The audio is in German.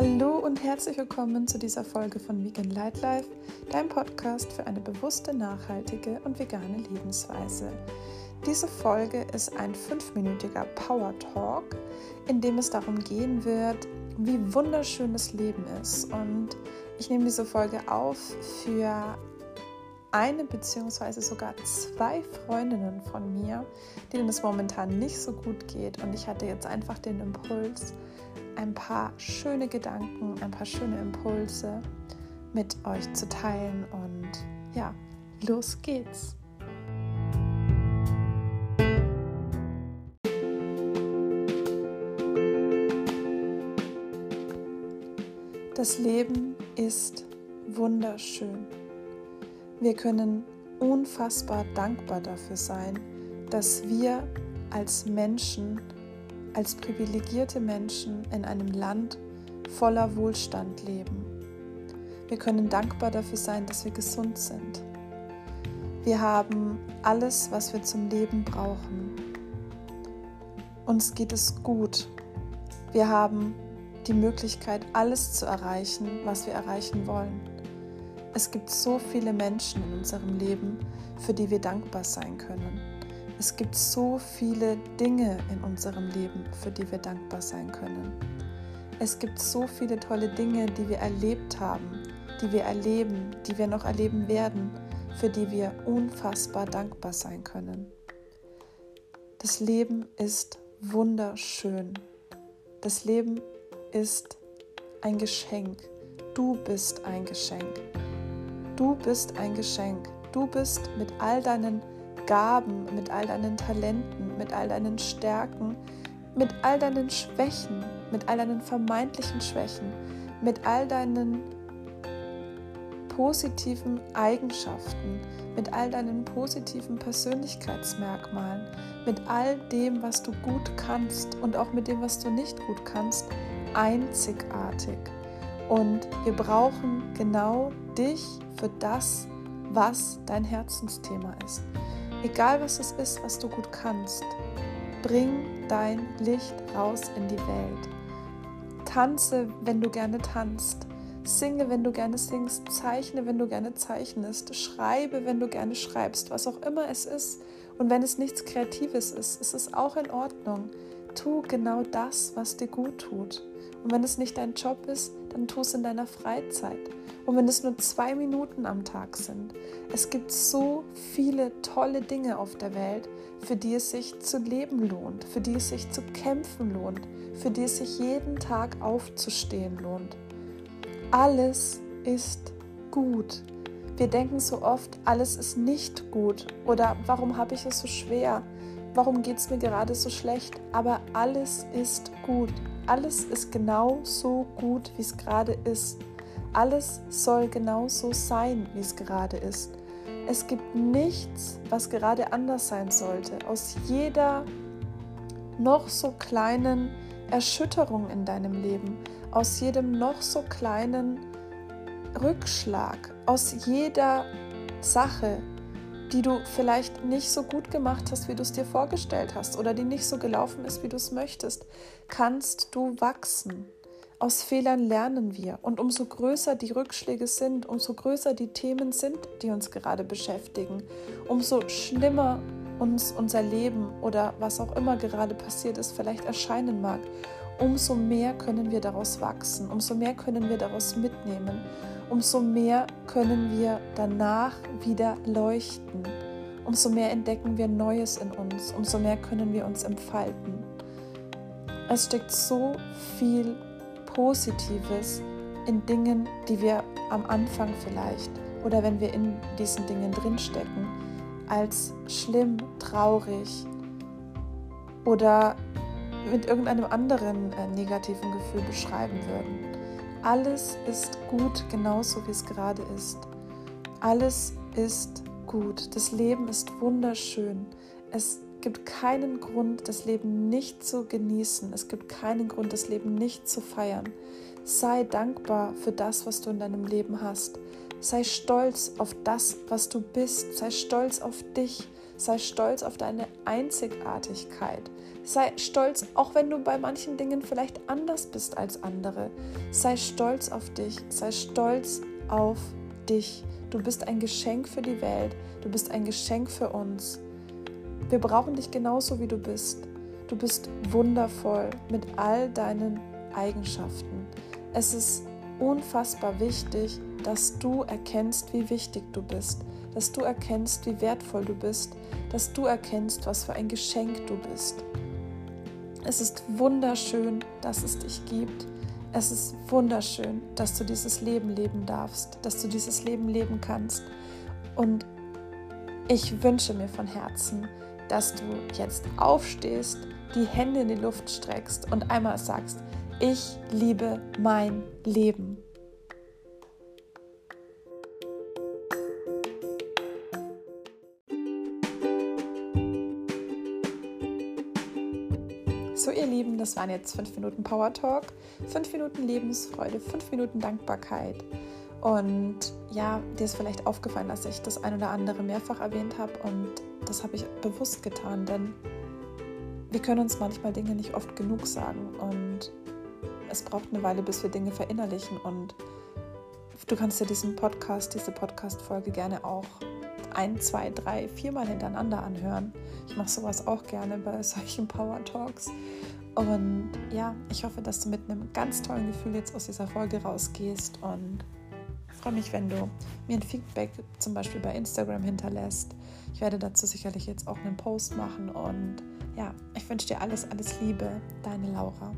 Hallo und herzlich willkommen zu dieser Folge von Vegan Light Life, deinem Podcast für eine bewusste, nachhaltige und vegane Lebensweise. Diese Folge ist ein fünfminütiger Power Talk, in dem es darum gehen wird, wie wunderschön das Leben ist. Und ich nehme diese Folge auf für eine bzw. sogar zwei Freundinnen von mir, denen es momentan nicht so gut geht. Und ich hatte jetzt einfach den Impuls, ein paar schöne Gedanken, ein paar schöne Impulse mit euch zu teilen. Und ja, los geht's. Das Leben ist wunderschön. Wir können unfassbar dankbar dafür sein, dass wir als Menschen als privilegierte Menschen in einem Land voller Wohlstand leben. Wir können dankbar dafür sein, dass wir gesund sind. Wir haben alles, was wir zum Leben brauchen. Uns geht es gut. Wir haben die Möglichkeit, alles zu erreichen, was wir erreichen wollen. Es gibt so viele Menschen in unserem Leben, für die wir dankbar sein können. Es gibt so viele Dinge in unserem Leben, für die wir dankbar sein können. Es gibt so viele tolle Dinge, die wir erlebt haben, die wir erleben, die wir noch erleben werden, für die wir unfassbar dankbar sein können. Das Leben ist wunderschön. Das Leben ist ein Geschenk. Du bist ein Geschenk. Du bist ein Geschenk. Du bist mit all deinen Gaben, mit all deinen Talenten, mit all deinen Stärken, mit all deinen Schwächen, mit all deinen vermeintlichen Schwächen, mit all deinen positiven Eigenschaften, mit all deinen positiven Persönlichkeitsmerkmalen, mit all dem, was du gut kannst und auch mit dem, was du nicht gut kannst, einzigartig. Und wir brauchen genau dich für das, was dein Herzensthema ist. Egal was es ist, was du gut kannst, bring dein Licht raus in die Welt. Tanze, wenn du gerne tanzt. Singe, wenn du gerne singst. Zeichne, wenn du gerne zeichnest. Schreibe, wenn du gerne schreibst. Was auch immer es ist. Und wenn es nichts Kreatives ist, ist es auch in Ordnung. Tu genau das, was dir gut tut. Und wenn es nicht dein Job ist, dann tu es in deiner Freizeit. Und wenn es nur zwei Minuten am Tag sind. Es gibt so viele tolle Dinge auf der Welt, für die es sich zu leben lohnt, für die es sich zu kämpfen lohnt, für die es sich jeden Tag aufzustehen lohnt. Alles ist gut. Wir denken so oft, alles ist nicht gut oder warum habe ich es so schwer? Warum geht es mir gerade so schlecht? Aber alles ist gut alles ist genau so gut, wie es gerade ist. Alles soll genau so sein, wie es gerade ist. Es gibt nichts, was gerade anders sein sollte. Aus jeder noch so kleinen Erschütterung in deinem Leben, aus jedem noch so kleinen Rückschlag, aus jeder Sache, die du vielleicht nicht so gut gemacht hast, wie du es dir vorgestellt hast oder die nicht so gelaufen ist, wie du es möchtest, kannst du wachsen. Aus Fehlern lernen wir und umso größer die Rückschläge sind, umso größer die Themen sind, die uns gerade beschäftigen, umso schlimmer uns unser Leben oder was auch immer gerade passiert ist vielleicht erscheinen mag, umso mehr können wir daraus wachsen, umso mehr können wir daraus mitnehmen umso mehr können wir danach wieder leuchten. Umso mehr entdecken wir Neues in uns, umso mehr können wir uns entfalten. Es steckt so viel Positives in Dingen, die wir am Anfang vielleicht oder wenn wir in diesen Dingen drinstecken, als schlimm, traurig oder mit irgendeinem anderen äh, negativen Gefühl beschreiben würden. Alles ist gut, genauso wie es gerade ist. Alles ist gut. Das Leben ist wunderschön. Es gibt keinen Grund, das Leben nicht zu genießen. Es gibt keinen Grund, das Leben nicht zu feiern. Sei dankbar für das, was du in deinem Leben hast. Sei stolz auf das, was du bist. Sei stolz auf dich. Sei stolz auf deine Einzigartigkeit. Sei stolz, auch wenn du bei manchen Dingen vielleicht anders bist als andere. Sei stolz auf dich. Sei stolz auf dich. Du bist ein Geschenk für die Welt. Du bist ein Geschenk für uns. Wir brauchen dich genauso, wie du bist. Du bist wundervoll mit all deinen Eigenschaften. Es ist unfassbar wichtig, dass du erkennst, wie wichtig du bist, dass du erkennst, wie wertvoll du bist, dass du erkennst, was für ein Geschenk du bist. Es ist wunderschön, dass es dich gibt. Es ist wunderschön, dass du dieses Leben leben darfst, dass du dieses Leben leben kannst. Und ich wünsche mir von Herzen, dass du jetzt aufstehst, die Hände in die Luft streckst und einmal sagst, ich liebe mein Leben. So, ihr Lieben, das waren jetzt fünf Minuten Power Talk, fünf Minuten Lebensfreude, fünf Minuten Dankbarkeit. Und ja, dir ist vielleicht aufgefallen, dass ich das ein oder andere mehrfach erwähnt habe und das habe ich bewusst getan, denn wir können uns manchmal Dinge nicht oft genug sagen und es braucht eine Weile, bis wir Dinge verinnerlichen und du kannst dir diesen Podcast, diese Podcast-Folge gerne auch ein, zwei, drei, viermal hintereinander anhören. Ich mache sowas auch gerne bei solchen Power Talks. Und ja, ich hoffe, dass du mit einem ganz tollen Gefühl jetzt aus dieser Folge rausgehst und freue mich, wenn du mir ein Feedback zum Beispiel bei Instagram hinterlässt. Ich werde dazu sicherlich jetzt auch einen Post machen und ja, ich wünsche dir alles, alles Liebe, deine Laura.